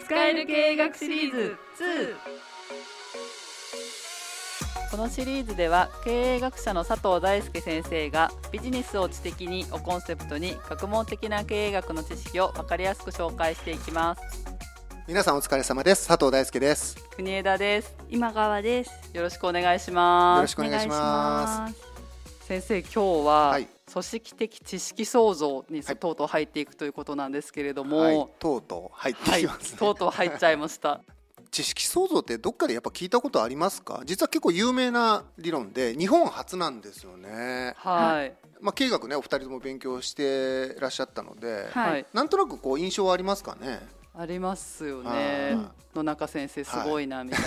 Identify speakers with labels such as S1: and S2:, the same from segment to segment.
S1: 使える経営学シリーズ2
S2: このシリーズでは経営学者の佐藤大輔先生がビジネスを知的にをコンセプトに学問的な経営学の知識を分かりやすく紹介していきます。
S3: 皆さんお疲れ様です。佐藤大輔です。
S2: 国枝です。
S1: 今川です。
S2: よろしくお願いします。
S3: よろしくお願いします。
S2: 先生今日は、
S3: はい
S2: 組織的知識創造に
S3: はい。
S2: とうとう入っていくということなんですけれども、
S3: はい、とうとう入って
S2: はい
S3: きますね、
S2: とうとう入っちゃいました。
S3: 知識創造ってどっかでやっぱ聞いたことありますか？実は結構有名な理論で日本初なんですよね。
S2: はい。
S3: まあ経営学ねお二人とも勉強してらっしゃったので、
S1: はい
S2: はい。
S3: なんとなくこう印象はありますかね？
S2: ありますよ
S3: あ
S2: ね
S3: ー
S2: 野中先生すごいなみたい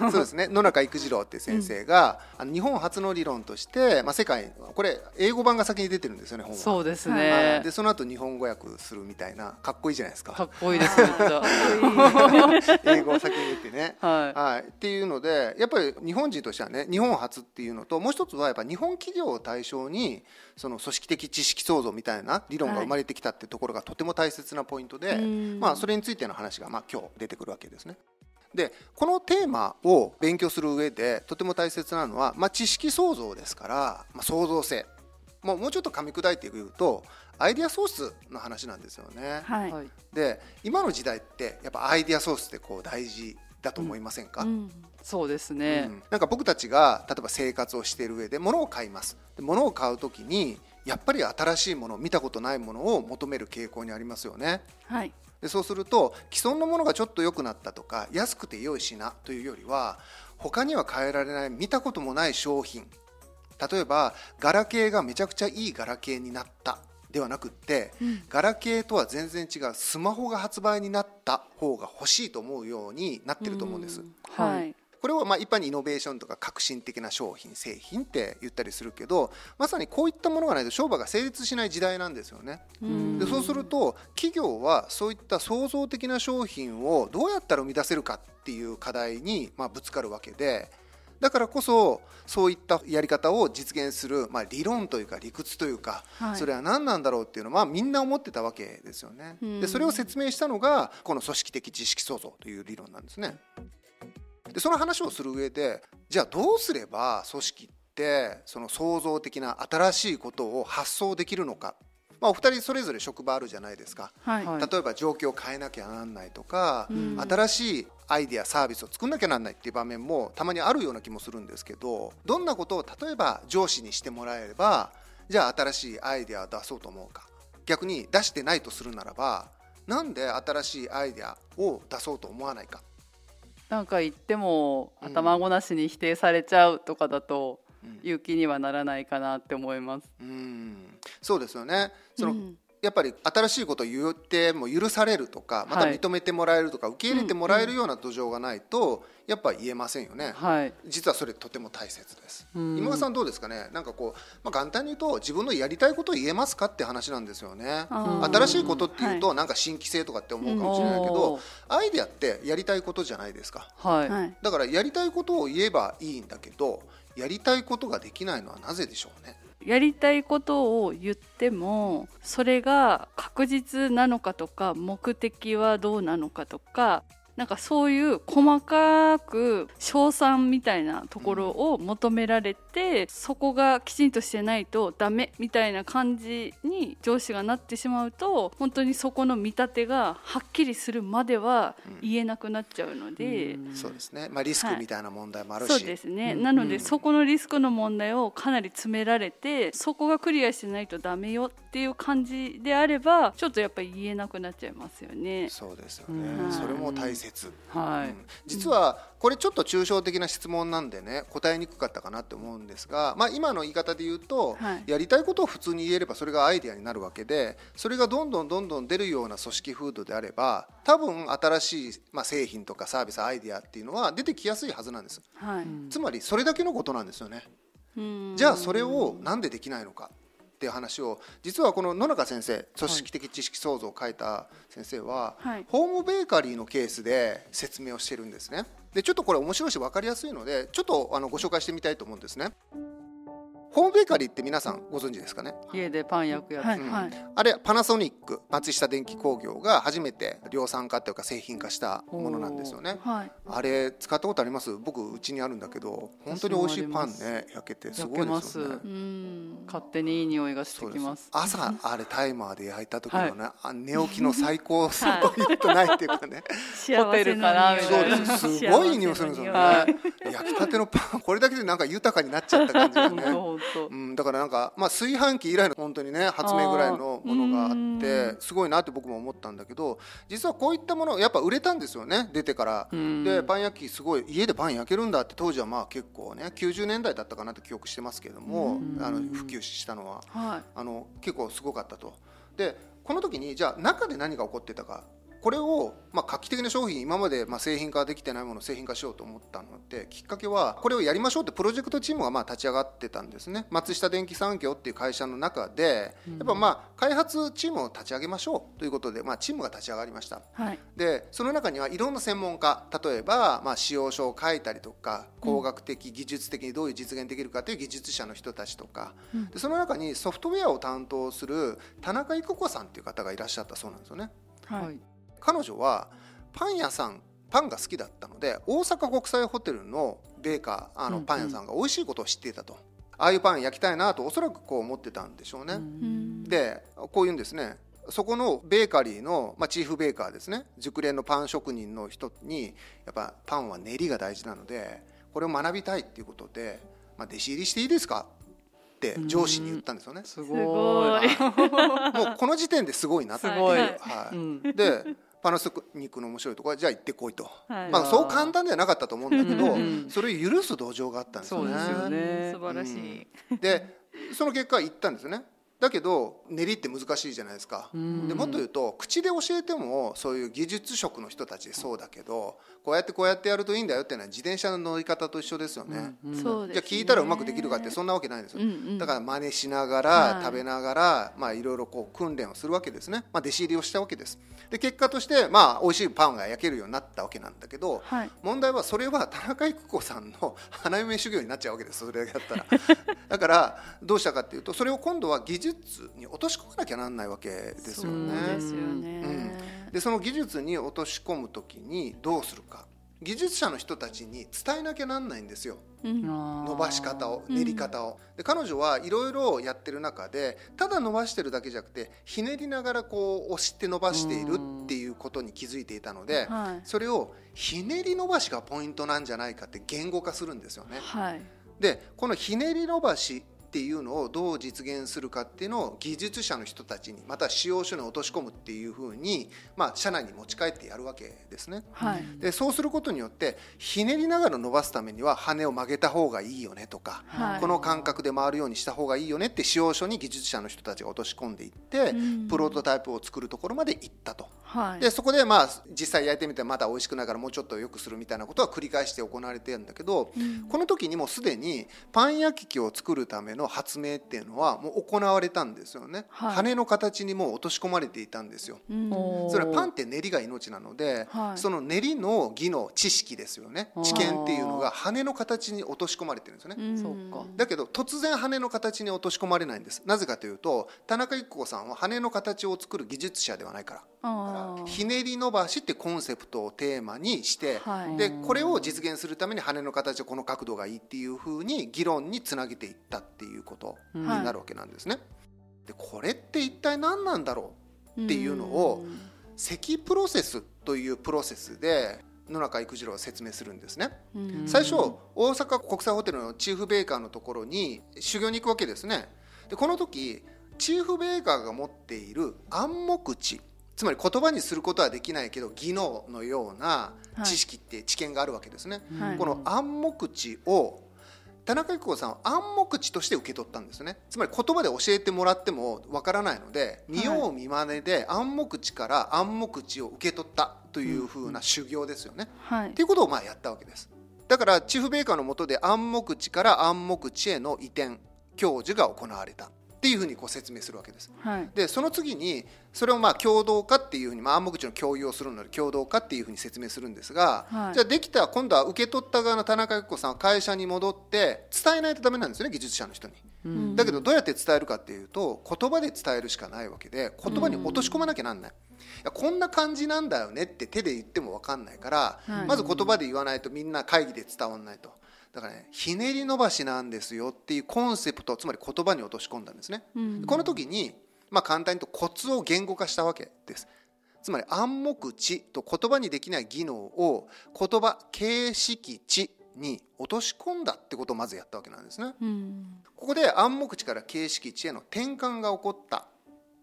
S2: な、
S3: そうですね。野中育次郎っていう先生が、あの日本初の理論として、まあ、世界これ英語版が先に出てるんですよね本は。
S2: そうです
S3: はい。
S2: ね
S3: でその後日本語訳するみたいなかっこいいじゃないですか。
S2: かっこいいですめっちゃ。
S3: 英語を先に言ってね。
S2: はい。
S3: はい、っていうのでやっぱり日本人としてはね日本初っていうのともう一つはやっぱ日本企業を対象にその組織的知識創造みたいな理論が生まれてきたってところがとても大切なポイントで、
S1: うん。
S3: まあ、それについての話がまあ今日出てくるわけですね。でこのテーマを勉強する上でとても大切なのは、まあ、知識創造ですから、まあ、創造性。もうもうちょっと噛み砕いて言うとアイデアソースの話なんですよね。
S1: はい、
S2: はい。
S3: で今の時代ってやっぱアイデアソースってこう大事だと思いませんか、
S1: うん。
S2: そうですね、
S3: うん。なんか僕たちが例えば生活をしている上で物を買います。で物を買う時にやっぱり新しいもの見たことないものを求める傾向にありますよね。
S1: はい
S3: でそうすると既存のものがちょっと良くなったとか安くて良い品というよりは他には変えられない見たこともない商品。例えばガラケーがめちゃくちゃいいガラケーになった。ではなくって、ガラケーとは全然違うスマホが発売になった方が欲しいと思うようになってると思うんです。
S1: はい
S3: これをまあ一般にイノベーションとか革新的な商品製品って言ったりするけどまさにこういったものがないと商売が成立しない時代なんですよね。
S1: うん
S3: でそうすると企業はそういった創造的な商品をどうやったら生み出せるかっていう課題にまあぶつかるわけでだからこそそういったやり方を実現する、まあ、理論というか理屈というか、
S1: はい
S3: それは何なんだろうっていうのは、まあ、みんな思ってたわけですよね。
S1: うん
S3: でそれを説明したのがこの組織的知識創造という理論なんですね。でその話をする上でじゃあどうすれば組織ってその創造的な新しいことを発想できるのか、まあ、お二人それぞれ職場あるじゃないですか。
S1: はい。
S2: はい。
S3: 例えば状況を変えなきゃなんないとか、
S1: うん。
S3: 新しいアイデアサービスを作んなきゃなんないっていう場面もたまにあるような気もするんですけどどんなことを例えば上司にしてもらえればじゃあ新しいアイデアを出そうと思うか。逆に出してないとするならばなんで新しいアイデアを出そうと思わないか
S2: なんか言っても
S3: うん。
S2: 頭ごなしに否定されちゃうとかだと
S3: うん。
S2: 勇気にはならないかなって思います。
S3: うん。そうですよね。その、
S1: うん
S3: やっぱり新しいことを言っても許されるとかまた
S2: はい
S3: 認めてもらえるとか、受け入れてもらえるような土壌がないとやっぱ言えませんよね。
S2: はい。
S3: 実はそれとても大切です。
S2: うん
S3: 今川さんどうですかね？なんかこう、まあ、簡単に言うと自分のやりたいことを言えますかって話なんですよね。新しいことっていうと、なんか新規性とかって思うかもしれないけど、アイデアってやりたいことじゃないですか。
S2: はい。
S1: はい
S3: だからやりたいことを言えばいいんだけど、やりたいことができないのはなぜでしょうね？
S1: やりたいことを言ってもそれが確実なのかとか目的はどうなのかとかなんかそういう細かく賞賛みたいなところを求められて、そこがきちんとしてないとダメみたいな感じに上司がなってしまうと本当にそこの見立てがはっきりするまでは言えなくなっちゃうので。
S2: うん
S3: そうですね。まあリスクみたいな問題もあるし、
S1: そうですね、
S2: うん
S1: なので、
S3: うん
S1: そこのリスクの問題をかなり詰められてそこがクリアしてないとダメよっていう感じであればちょっとやっぱり言えなくなっちゃいますよね。
S3: そうですよ
S2: う
S3: ね。
S2: ん
S3: それも大切。
S2: はい。
S3: うん。実はこれちょっと抽象的な質問なんでね答えにくかったかなって思うんですが、まあ、今の言い方で言うと、
S1: はい。
S3: やりたいことを普通に言えればそれがアイデアになるわけでそれがどんどんどんどん出るような組織風土であれば多分新しい、まあ、製品とかサービスアイデアっていうのは出てきやすいはずなんです。
S1: はい。
S3: つまりそれだけのことなんですよね。
S1: うん。
S3: じゃあそれをなんでできないのかっていう話を実はこの野中先生組織的知識創造を書いた先生は、
S1: はい。
S3: ホームベーカリーのケースで説明をしてるんですね。でちょっとこれ面白いし分かりやすいのでちょっとあのご紹介してみたいと思うんですねホームベーカリーって皆さんご存知ですかね？
S2: 家でパン焼くやつ、
S1: はい、
S3: うん。
S1: はい。
S3: あれパナソニック松下電器工業が初めて量産化というか製品化したものなんですよね。
S1: はい。
S3: あれ使ったことあります？僕うちにあるんだけど本当に美味しいパンね焼けてすごいですよね。
S2: 勝手にいい匂いがしてきます。
S3: 朝あれタイマーで焼いた時のね、あ寝起きの最高そう言うとないっていうかね。
S2: ホテルかなみ
S3: そ
S2: たいな。
S3: うです。すごいいい匂いするんですよね、
S2: は
S3: 焼きたてのパンこれだけでなんか豊かになっちゃった感じが
S2: 本当
S3: ねうん、だからなんか、まあ、炊飯器以来の本当にね発明ぐらいのものがあ
S1: あ
S3: っ
S1: ー
S3: てすごいなって僕も思ったんだけど実はこういったものやっぱ売れたんですよね出てから。
S2: うん。
S3: でパン焼きすごい家でパン焼けるんだって当時はまあ結構ね90年代だったかなって記憶してますけれども
S2: うん。
S3: あの普及したのは。
S1: は
S3: あの結構すごかったと。でこの時にじゃあ中で何が起こってたかこれを、まあ、画期的な商品今まで、まあ、製品化できてないものを製品化しようと思ったのってきっかけはこれをやりましょうってプロジェクトチームがまあ立ち上がってたんですね松下電機産業っていう会社の中でやっぱまあ開発チームを立ち上げましょうということで、まあ、チームが立ち上がりました。
S1: い。はい。
S3: でその中にはいろんな専門家例えば、まあ、使用書を書いたりとか工学的、技術的にどういう実現できるかという技術者の人たちとか、
S1: うん
S3: でその中にソフトウェアを担当する田中育子さんという方がいらっしゃったそうなんですよね。
S1: は。
S2: はいい
S3: 彼女はパン屋さんパンが好きだったので大阪国際ホテルのベーカーあの
S2: うんうん
S3: パン屋さんが美味しいことを知っていたと、ああいうパン焼きたいなとおそらくこう思ってたんでしょうね。
S1: うん。
S3: でこういうんですね。そこのベーカリーの、まあ、チーフベーカーですね。熟練のパン職人の人にやっぱパンは練りが大事なのでこれを学びたいっていうことで、まあ、弟子入りしていいですか？って上司に言ったんですよね。
S2: す
S1: す
S2: ご
S1: ご
S2: い。
S1: い。
S3: もうこの時点ですごいなと
S2: すごい。
S3: はい。
S2: うん。
S3: でパナソニックの面白いところはじゃあ行ってこいと、
S1: はい。
S3: まあ、そう簡単ではなかったと思うんだけど、
S2: うんうん
S3: それを許す土壌があったんですよね。
S2: そうですよね。
S1: 素晴らしい。
S3: でその結果行ったんですよねだけど練りって難しいじゃないですか、
S2: うん。
S3: でもっと言うと口で教えてもそういう技術職の人たちそうだけどこうやってこうやってやるといいんだよっていうのは自転車の乗り方と一緒ですよね、
S2: うん
S1: そうです、ね。
S3: じゃあ聞いたらうまくできるかってそんなわけないんですよ、
S1: うんうん。
S3: だから真似しながら、
S1: はい。
S3: 食べながらまあいろいろこう訓練をするわけですね、まあ、弟子入りをしたわけです。で結果としてまあ美味しいパンが焼けるようになったわけなんだけど、
S1: はい。
S3: 問題はそれは田中育子さんの花嫁修行になっちゃうわけです。それだけだったら。だからどうしたかっていうとそれを今度は技術に落とし込まなきゃなんないわけですよ
S1: そう
S3: ね
S1: ですよね。
S3: でその技術に落とし込む時にどうするか技術者の人たちに伝えなきゃなんないんですよ
S1: うん。
S3: 伸
S2: 伸
S3: ばし方を
S1: うん
S3: 練り方を、で彼女はいろいろやってる中でただ伸ばしてるだけじゃなくてひねりながらこう押して伸ばしているっていうことに気づいていたので、
S1: はい。
S3: それをひねり伸ばしがポイントなんじゃないかって言語化するんですよね。
S1: はい。
S3: でこのひねり伸ばしっていうのをどう実現するかっていうのを技術者の人たちにまた使用書に落とし込むっていうふうに、まあ、社内に持ち帰ってやるわけですね。
S1: はい。
S3: でそうすることによってひねりながら伸ばすためには羽を曲げた方がいいよねとか、
S1: はい
S3: この感覚で回るようにした方がいいよねって使用書に技術者の人たちが落とし込んでいって、
S1: うん
S3: プロトタイプを作るところまで行ったと。
S1: はい。
S3: でそこでまあ実際焼いてみてまだ美味しくないからもうちょっと良くするみたいなことは繰り返して行われてるんだけど、
S1: うん
S3: この時にもうすでにパン焼き器を作るための発明っていうのはもう行われたんですよね、
S1: はい。
S3: 羽の形にもう落とし込まれていたんですよ。
S1: うん。
S3: それはパンって練りが命なので、
S1: はい。
S3: その練りの技能知識ですよね。知見っていうのが羽の形に落とし込まれてるんですよね、
S1: うん。
S2: そうか。
S3: だけど突然羽の形に落とし込まれないんです。なぜかというと田中育子さんは羽の形を作る技術者ではないから。ひねり伸ばしってコンセプトをテーマにして、
S1: はい。
S3: でこれを実現するために羽の形はこの角度がいいっていうふうに議論につなげていったっていうことになるわけなんですね。でこれって一体何なんだろうっていうのを積プロセスというプロセスで野中育次郎は説明するんですね。
S1: うん。
S3: 最初大阪国際ホテルのチーフベーカーのところに修行に行くわけですね。でこの時チーフベーカーが持っている暗黙知つまり言葉にすることはできないけど技能のような知識って知見があるわけですね、
S1: はい。
S3: この暗黙知を田中育子さんは暗黙知として受け取ったんですね。つまり言葉で教えてもらってもわからないので見よう見まねで暗黙知から暗黙知を受け取ったというふうな修行ですよね、
S1: はい。
S3: っていうことをまあやったわけです。だからチーフベーカーの下で暗黙知から暗黙知への移転教授が行われたっていうふうにこう説明するわけです。
S1: はい
S3: でその次にそれをまあ共同化っていうふうに、まあ、暗黙知の共有をするので共同化っていうふうに説明するんですが、
S1: はい
S3: じゃあできた今度は受け取った側の田中由紀子さんは会社に戻って伝えないとダメなんですよね技術者の人に。
S2: うん
S3: だけどどうやって伝えるかっていうと言葉で伝えるしかないわけで言葉に落とし込まなきゃなんない。いやこんな感じなんだよねって手で言っても分かんないから、
S1: はい
S3: まず言葉で言わないとみんな会議で伝わらないとだからねひねり伸ばしなんですよっていうコンセプトつまり言葉に落とし込んだんですね。
S1: うん
S3: この時に、まあ、簡単に言うとコツを言語化したわけです。つまり暗黙知と言葉にできない技能を言葉形式知に落とし込んだってことをまずやったわけなんですね。
S1: うん
S3: ここで暗黙知から形式知への転換が起こった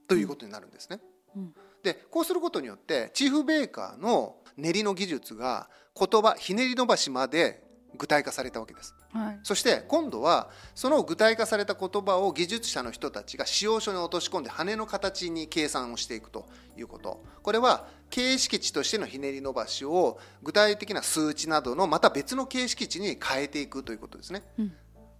S3: ということになるんですね。
S1: うん
S3: でこうすることによってチーフベーカーの練りの技術が言葉ひねり伸ばしまで具体化されたわけです。
S1: はい
S3: そして今度はその具体化された言葉を技術者の人たちが使用書に落とし込んで羽の形に計算をしていくということこれは形式値としてのひねり伸ばしを具体的な数値などのまた別の形式値に変えていくということですね。
S1: うん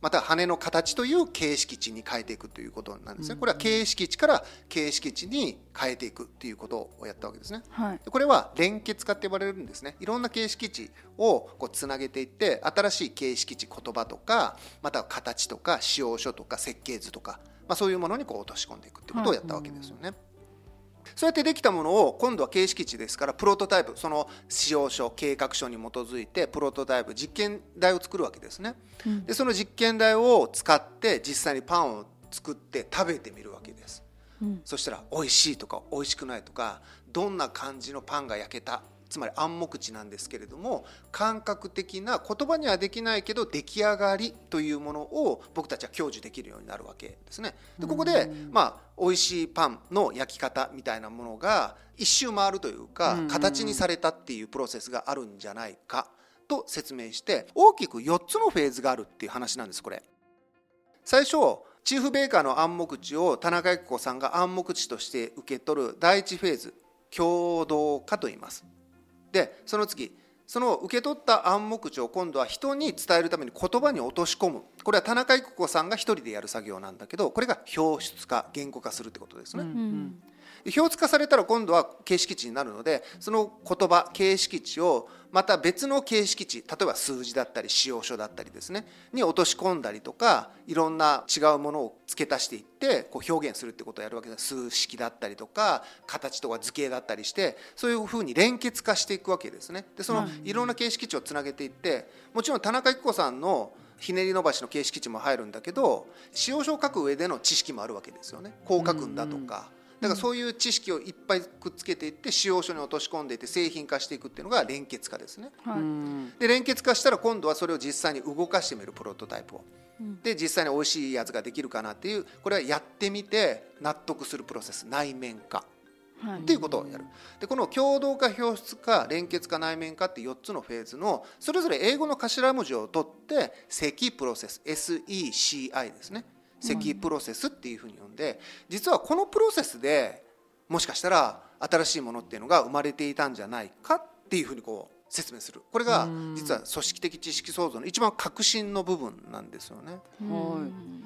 S3: また羽の形という形式値に変えていくということなんですね。これは形式値から形式値に変えていくということをやったわけですね。
S1: はい
S3: でこれは連結化って呼ばれるんですねいろんな形式値をこうつなげていって新しい形式値言葉とかまたは形とか使用書とか設計図とか、まあ、そういうものにこう落とし込んでいくってことをやったわけですよね。そうやってできたものを今度は形式値ですからプロトタイプその使用書計画書に基づいてプロトタイプ実験台を作るわけですね。
S1: うん
S3: でその実験台を使って実際にパンを作って食べてみるわけです。
S1: うん
S3: そしたら美味しいとか美味しくないとかどんな感じのパンが焼けたつまり暗黙知なんですけれども感覚的な言葉にはできないけど出来上がりというものを僕たちは享受できるようになるわけですね。でここでまあ美味しいパンの焼き方みたいなものが一周回るというか
S2: うん
S3: 形にされたっていうプロセスがあるんじゃないかと説明して大きく4つのフェーズがあるっていう話なんですこれ。最初チーフベーカーの暗黙知を田中由紀子さんが暗黙知として受け取る第一フェーズ共同化と言いますでその次その受け取った暗黙知を今度は人に伝えるために言葉に落とし込む。これは田中郁子さんが一人でやる作業なんだけどこれが表出化言語化するってことですね、
S1: うん
S3: で表出化されたら今度は形式値になるのでその言葉形式値をまた別の形式値例えば数字だったり使用書だったりですねに落とし込んだりとかいろんな違うものを付け足していってこう表現するってことをやるわけです。数式だったりとか形とか図形だったりしてそういうふうに連結化していくわけですね。でそのいろんな形式値をつなげていってもちろん田中由紀子さんのひねり伸ばしの形式値も入るんだけど使用書を書く上での知識もあるわけですよね。こう書くんだとか。だからそういう知識をいっぱいくっつけていって使用書に落とし込んでいって製品化していくっていうのが連結化ですね。
S1: はい。
S2: うん。
S3: で連結化したら今度はそれを実際に動かしてみるプロトタイプを。
S1: うん。
S3: で実際に美味しいやつができるかなっていうこれはやってみて納得するプロセス内面化。
S1: はい。
S3: っていうことをやる。でこの共同化表出化連結化内面化って4つのフェーズのそれぞれ英語の頭文字を取って積プロセス SECI ですね積プロセスっていうふうに呼んで実はこのプロセスでもしかしたら新しいものっていうのが生まれていたんじゃないかっていうふうにこう説明する。これが実は組織的知識創造の一番核心の部分なんですよね。
S1: うん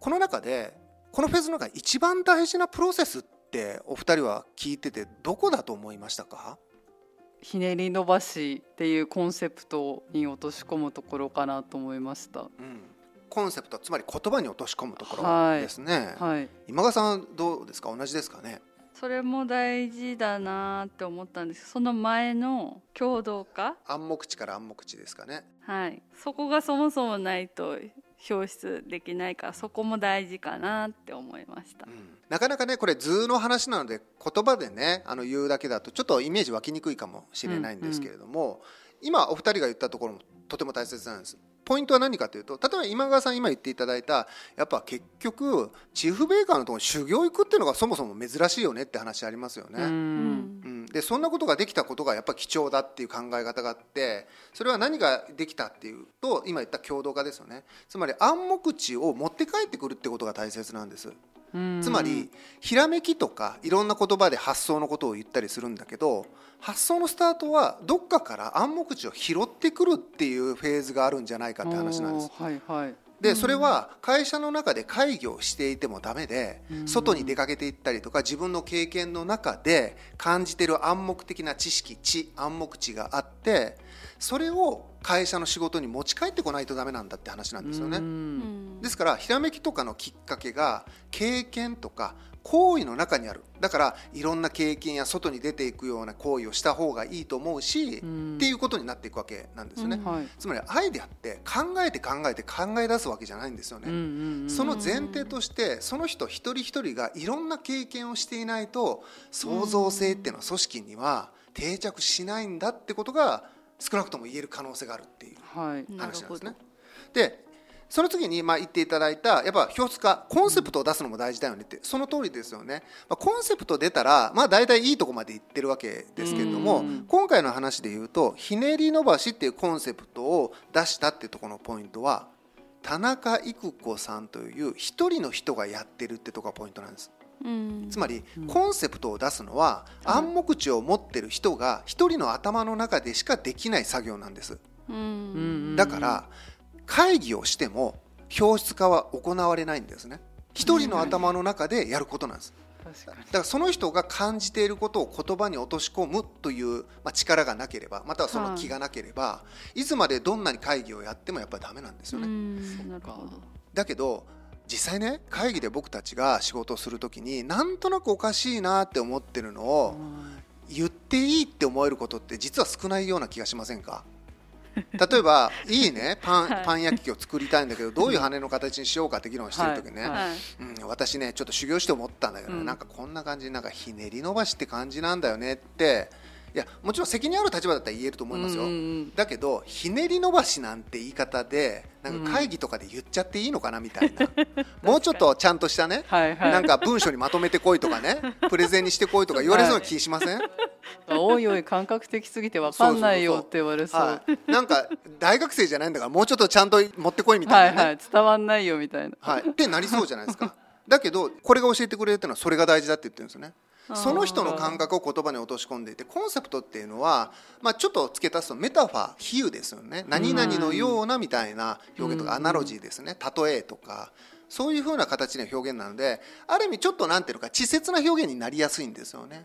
S3: この中でこのフェーズの中で一番大事なプロセスってお二人は聞いててどこだと思いましたか？
S2: ひねり伸ばしっていうコンセプトに落とし込むところかなと思いました。
S3: うん、コンセプトつまり言葉に落とし込むところ
S2: はい。
S3: ですね、
S2: はい。
S3: 今川さんどうですか？同じですかね？
S1: それも大事だなって思ったんです。その前の共同化？
S3: 暗黙知から暗黙知ですかね。
S1: はい。そこがそもそもないと表出できないからそこも大事かなって思いました。
S3: うん。なかなかねこれ図の話なので言葉でねあの言うだけだとちょっとイメージ湧きにくいかもしれないんですけれども、今お二人が言ったところもとても大切なんですポイントは何かというと例えば今川さん今言っていただいたやっぱ結局チーフベーカーのところに修行行くっていうのがそもそも珍しいよねって話ありますよね。
S2: う。
S1: うん
S3: うん、でそんなことができたことがやっぱり貴重だっていう考え方があってそれは何ができたっていうと今言った共同化ですよねつまり暗黙知を持って帰ってくるってことが大切なんです
S2: うん
S3: つまりひらめきとかいろんな言葉で発想のことを言ったりするんだけど発想のスタートはどっかから暗黙知を拾ってくるっていうフェーズがあるんじゃないかって話なんです
S2: はいはい。
S3: でそれは会社の中で会議をしていてもダメで外に出かけていったりとか自分の経験の中で感じている暗黙的な知識知暗黙知があってそれを会社の仕事に持ち帰ってこないとダメなんだって話なんですよね。
S1: うん
S3: ですからひらめきとかのきっかけが経験とか行為の中にある。だからいろんな経験や外に出ていくような行為をした方がいいと思うし、
S2: うん。
S3: っていうことになっていくわけなんですよね、
S1: うん
S2: はい。
S3: つまりアイデアって考えて考えて考え出すわけじゃないんですよね、その前提としてその人一人一人がいろんな経験をしていないと創造性っていうのは組織には定着しないんだってことが少なくとも言える可能性があるっていう話なんですね。でその次にまあ言っていただいたやっぱ表出化コンセプトを出すのも大事だよねってその通りですよね、まあ、コンセプト出たらまあ大体いいとこまでいってるわけですけれども
S2: うん。
S3: 今回の話で言うとひねり伸ばしっていうコンセプトを出したっていうところのポイントは田中育子さんという一人の人がやってるってとこがポイントなんです。
S1: うん。
S3: つまりコンセプトを出すのは暗黙知を持ってる人が一人の頭の中でしかできない作業なんです。だから会議をしても表出化は行われないんですね。一人の頭の中でやることなんです。
S2: 確かに。
S3: だからその人が感じていることを言葉に落とし込むという、まあ、力がなければまたはその気がなければ、い、つまでどんなに会議をやってもやっぱりダメなんですよ
S1: う
S3: ね、だけど実際ね会議で僕たちが仕事をする時になんとなくおかしいなって思ってるのを言っていいって思えることって実は少ないような気がしませんか？例えばいいねパン
S1: はい。
S3: パン焼き器を作りたいんだけどどういう羽の形にしようかって議論してる時ね、うん、私ねちょっと修行して思ったんだけどなんかこんな感じなんかひねり伸ばしって感じなんだよねっていやもちろん責任ある立場だったら言えると思いますよ、
S2: うんうんうん。
S3: だけどひねり伸ばしなんて言い方でなんか会議とかで言っちゃっていいのかなみたいな、もうちょっとちゃんとしたね、
S2: はいはい。
S3: なんか文章にまとめてこいとかね プレゼンにしてこいとか言われそうな気しません、
S2: おいおい感覚的すぎてわかんないよって言われそう。
S3: はい、なんか大学生じゃないんだからもうちょっとちゃんと持ってこいみたなね、
S2: はいいはい。伝わんないよみたいな。
S3: はい、ってなりそうじゃないですか。だけどこれが教えてくれるっていうのはそれが大事だって言ってるんですよねその人の感覚を言葉に落とし込んでいてコンセプトっていうのは、まあ、ちょっと付け足すとメタファー比喩ですよね。何々のようなみたいな表現とかアナロジーですね。例えとかそういうふうな形の表現なのである意味ちょっとなんていうのか稚拙な表現になりやすいんですよね。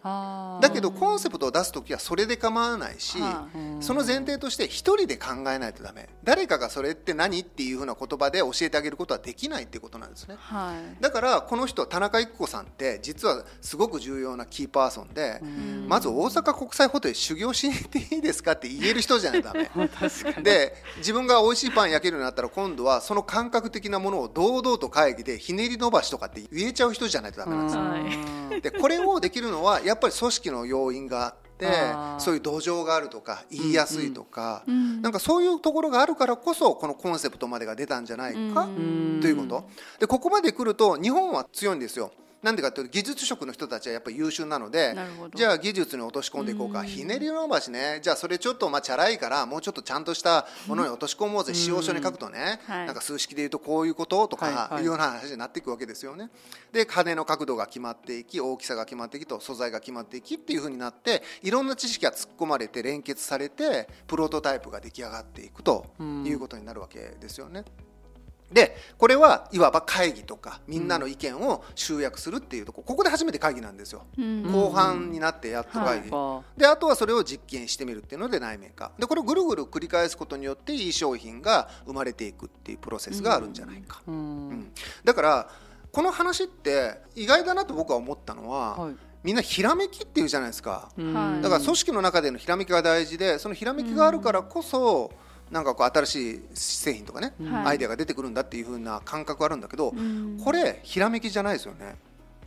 S3: だけどコンセプトを出す時はそれで構わないし、
S1: は
S3: その前提として一人で考えないとダメ。誰かがそれって何っていうふうな言葉で教えてあげることはできないっていうことなんですね。
S1: はい。
S3: だからこの人田中育子さんって実はすごく重要なキーパーソンでまず大阪国際ホテル修行しに行っていいですかって言える人じゃないとダメ。で自分が美味しいパン焼けるようになったら今度はその感覚的なものを堂々と会議でひねり伸ばしとかって言えちゃう人じゃないとダメなんですよ。
S1: はい。
S3: でこれをできるのはやっぱり組織の要因があってそういう土壌があるとか言いやすいとか、
S1: ん。
S3: なんかそういうところがあるからこそこのコンセプトまでが出たんじゃないか
S1: うん。
S3: ということ。でここまで来ると日本は強いんですよ。なんでかというと技術職の人たちはやっぱり優秀なのでじゃあ技術に落とし込んでいこうか。ひねり伸ばしね。じゃあそれちょっとまあチャラいからもうちょっとちゃんとしたものに落とし込もうぜ。使用書に書くとね。
S1: はい。
S3: なんか数式で言うとこういうこととかいうような話になっていくわけですよね。で羽の角度が決まっていき大きさが決まっていきと素材が決まっていきっていうふうになっていろんな知識が突っ込まれて連結されてプロトタイプが出来上がっていくということになるわけですよね。でこれはいわば会議とかみんなの意見を集約するっていうとこここで初めて会議なんですよ。
S1: うん。
S3: 後半になってやっと会議、
S2: は
S3: であとはそれを実験してみるっていうので内面化でこれをぐるぐる繰り返すことによっていい商品が生まれていくっていうプロセスがあるんじゃないか、
S2: う
S3: うん。
S2: ん
S3: だからこの話って意外だなと僕は思ったのは、
S2: はい。
S3: みんなひらめきっていうじゃないですか、
S1: はい
S3: だから組織の中でのひらめきが大事でそのひらめきがあるからこそ、なんかこう新しい製品とかね、
S1: はい。
S3: アイデアが出てくるんだっていう風な感覚があるんだけど、
S1: うん。
S3: これひらめきじゃないですよね。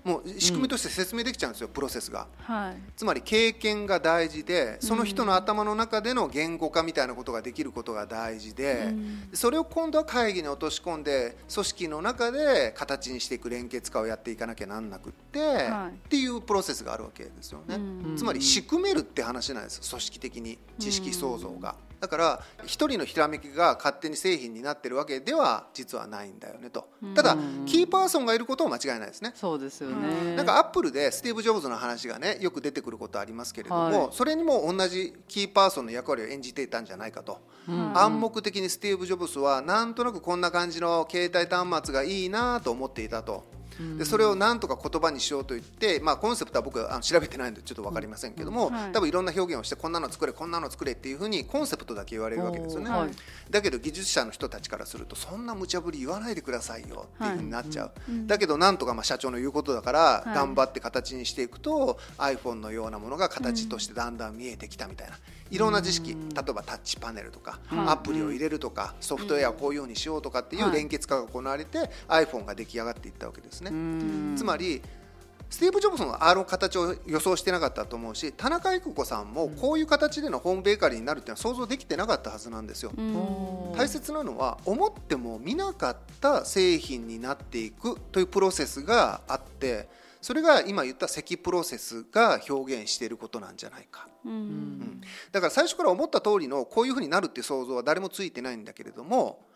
S3: もう仕組みとして説明できちゃうんですよ、プロセスが。
S1: はい。
S3: つまり経験が大事でその人の頭の中での言語化みたいなことができることが大事で、
S1: うん。
S3: それを今度は会議に落とし込んで組織の中で形にしていく連結化をやっていかなきゃなんなくって、
S1: はい。
S3: っていうプロセスがあるわけですよね、
S1: うん。
S3: つまり仕組めるって話なんです組織的に知識創造が。だから一人のひらめきが勝手に製品になってるわけでは実はないんだよねと。ただキーパーソンがいることは間違いないですね。
S2: そうですよね。
S3: なんかアップルでスティーブ・ジョブズの話がねよく出てくることありますけれども、
S2: はい。
S3: それにも同じキーパーソンの役割を演じていたんじゃないかと、暗黙的にスティーブ・ジョブズはなんとなくこんな感じの携帯端末がいいなと思っていたと。でそれをなんとか言葉にしようと言って、まあ、コンセプトは僕はあの調べてないのでちょっと分かりませんけども、
S1: はい。
S3: 多分いろんな表現をしてこんなの作れこんなの作れっていうふうにコンセプトだけ言われるわけですよね。だけど技術者の人たちからするとそんな無茶ぶり言わないでくださいよっていうふうになっちゃう、だけどなんとかまあ社長の言うことだから
S1: い。
S3: 頑張って形にしていくと、iPhone のようなものが形としてだんだん見えてきたみたいな、いろんな知識例えばタッチパネルとか、
S1: はい。
S3: アプリを入れるとかソフトウェアをこういうようにしようとかっていう
S2: はい。
S3: 連結化が行われて iPhone が出来上がっていったわけですね。
S2: うん。
S3: つまりスティーブ・ジョブズのあの形を予想してなかったと思うし田中育子さんもこういう形でのホームベーカリーになるっていうのは想像できてなかったはずなんですよ。大切なのは思っても見なかった製品になっていくというプロセスがあってそれが今言った積プロセスが表現していることなんじゃないか。
S1: うん。
S3: うん。だから最初から思った通りのこういうふうになるっていう想像は誰もついてないんだけれども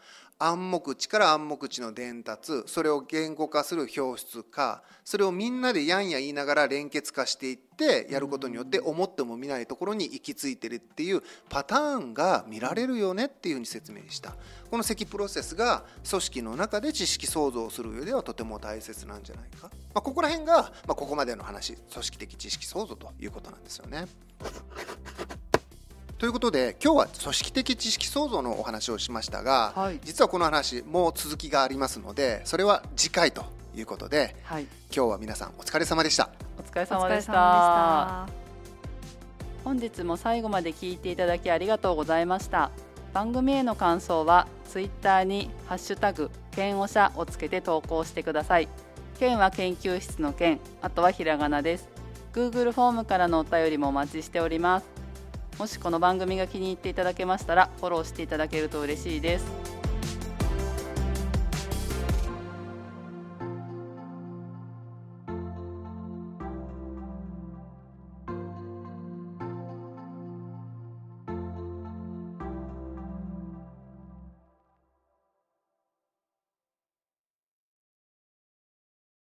S3: 暗黙知から暗黙知の伝達それを言語化する表出化それをみんなでやんや言いながら連結化していってやることによって思っても見ないところに行き着いてるっていうパターンが見られるよねっていうふうに説明したこの積プロセスが組織の中で知識創造をする上ではとても大切なんじゃないか、まあ、ここら辺が、まあ、ここまでの話組織的知識創造ということなんですよね。ということで今日は組織的知識創造のお話をしましたが、
S2: はい。
S3: 実はこの話もう続きがありますのでそれは次回ということで
S2: はい。
S3: 今日は皆さんお疲れ様でした。
S2: お疲れ
S1: お
S2: 様でし
S1: た。
S2: 本日も最後まで聞いていただきありがとうございました。番組への感想はツイッターにハッシュタグ剣おしゃをつけて投稿してください。剣は研究室の剣あとはひらがなです。Google フォームからのお便りもお待ちしておりますもしこの番組が気に入っていただけましたらフォローしていただけると嬉しいです。